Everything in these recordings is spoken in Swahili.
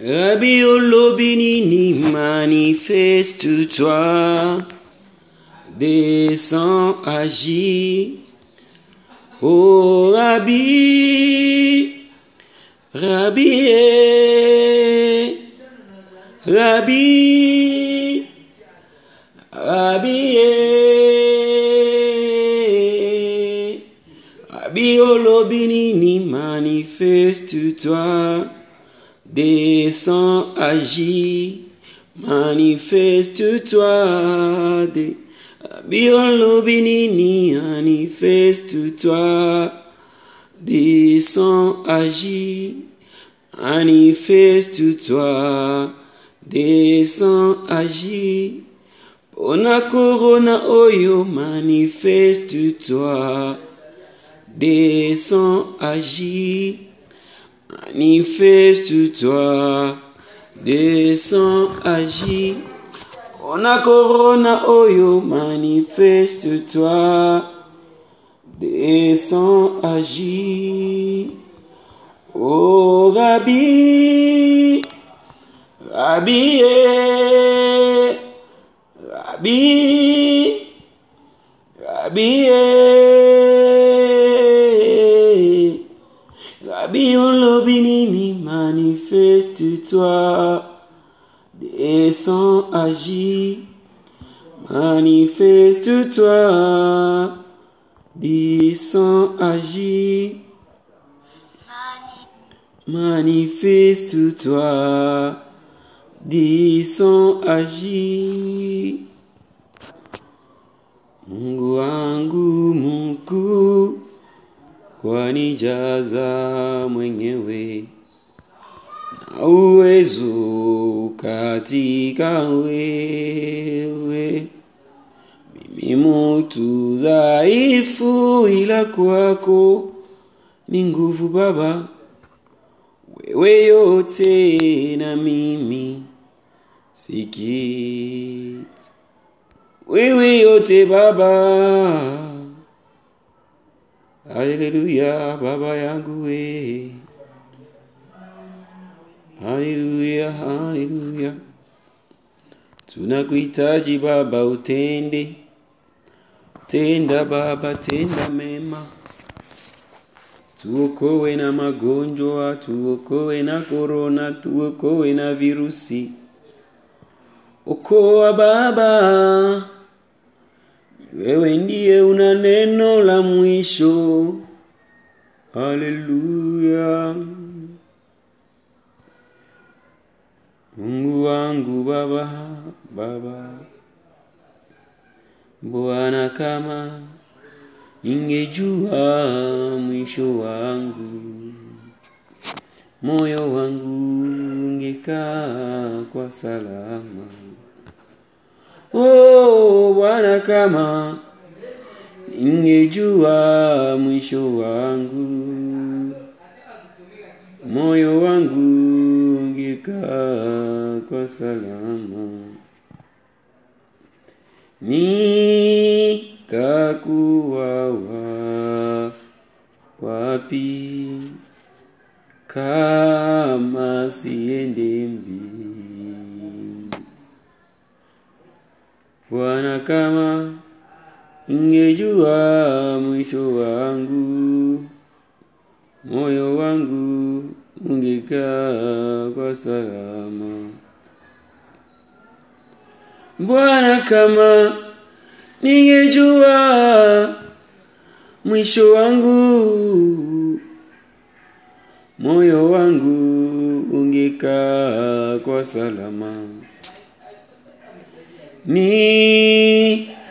Rabbi Olobinini, manifeste-toi, descends, agis. Oh Rabbi, Rabbi, Rabbi, Rabbi, Rabbi manifeste-toi, descends, agis, manifeste-toi, des Rabbi Olobinini, manifeste-toi, descends, agis, manifeste-toi, descends, agis. Pona corona oyo, manifeste-toi, descends, agis, manifeste-toi, descends, agis. Pona corona oyo, manifeste-toi, descends, agis. Oh Rabbi, Rabbi, eh, Rabbi, Rabbi, eh, Rabbi Olobinini, manifeste-toi, descends, agis, manifeste-toi, descends, agis. Manifeste-toi, descends, agis. Mungu wanijaza mwenyewe na uwezo katika wewe. Mimi mutu dhaifu, ila kwako ni nguvu Baba wewe yote na mimi si kitu, wewe yote Baba. Haleluya, Baba yangu we, haleluya, haleluya. Tunakuhitaji Baba, utende tenda Baba, tenda mema tuokoe na magonjwa, tuokoe na korona, tuokoe na virusi. Okoa Baba, wewe ndiye una neno la mwisho. Haleluya, Mungu wangu Baba, Baba, Bwana kama ningejua mwisho wangu, moyo wangu ungekaa kwa salama. Oh Bwana, kama ningejua mwisho wangu, moyo wangu ungekaa kwa salama. Nitakuwa wa wapi kama siende mbinguni? Bwana, kama ningejua mwisho wangu, moyo wangu ungekaa kwa salama. Bwana, kama ningejua mwisho wangu, moyo wangu ungekaa kwa salama.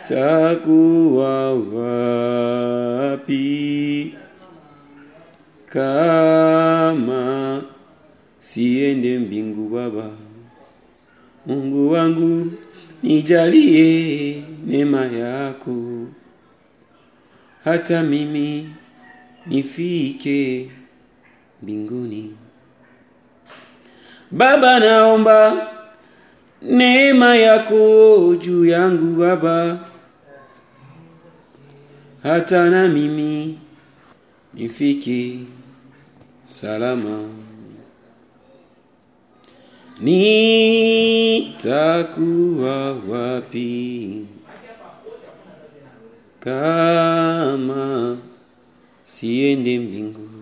Nitakuwa wapi kama siende mbingu? Baba Mungu wangu, nijalie neema yako, hata mimi nifike mbinguni. Baba, naomba neema yako juu yangu Baba, hata na mimi nifiki salama. nitakuwa wapi kama siende mbinguni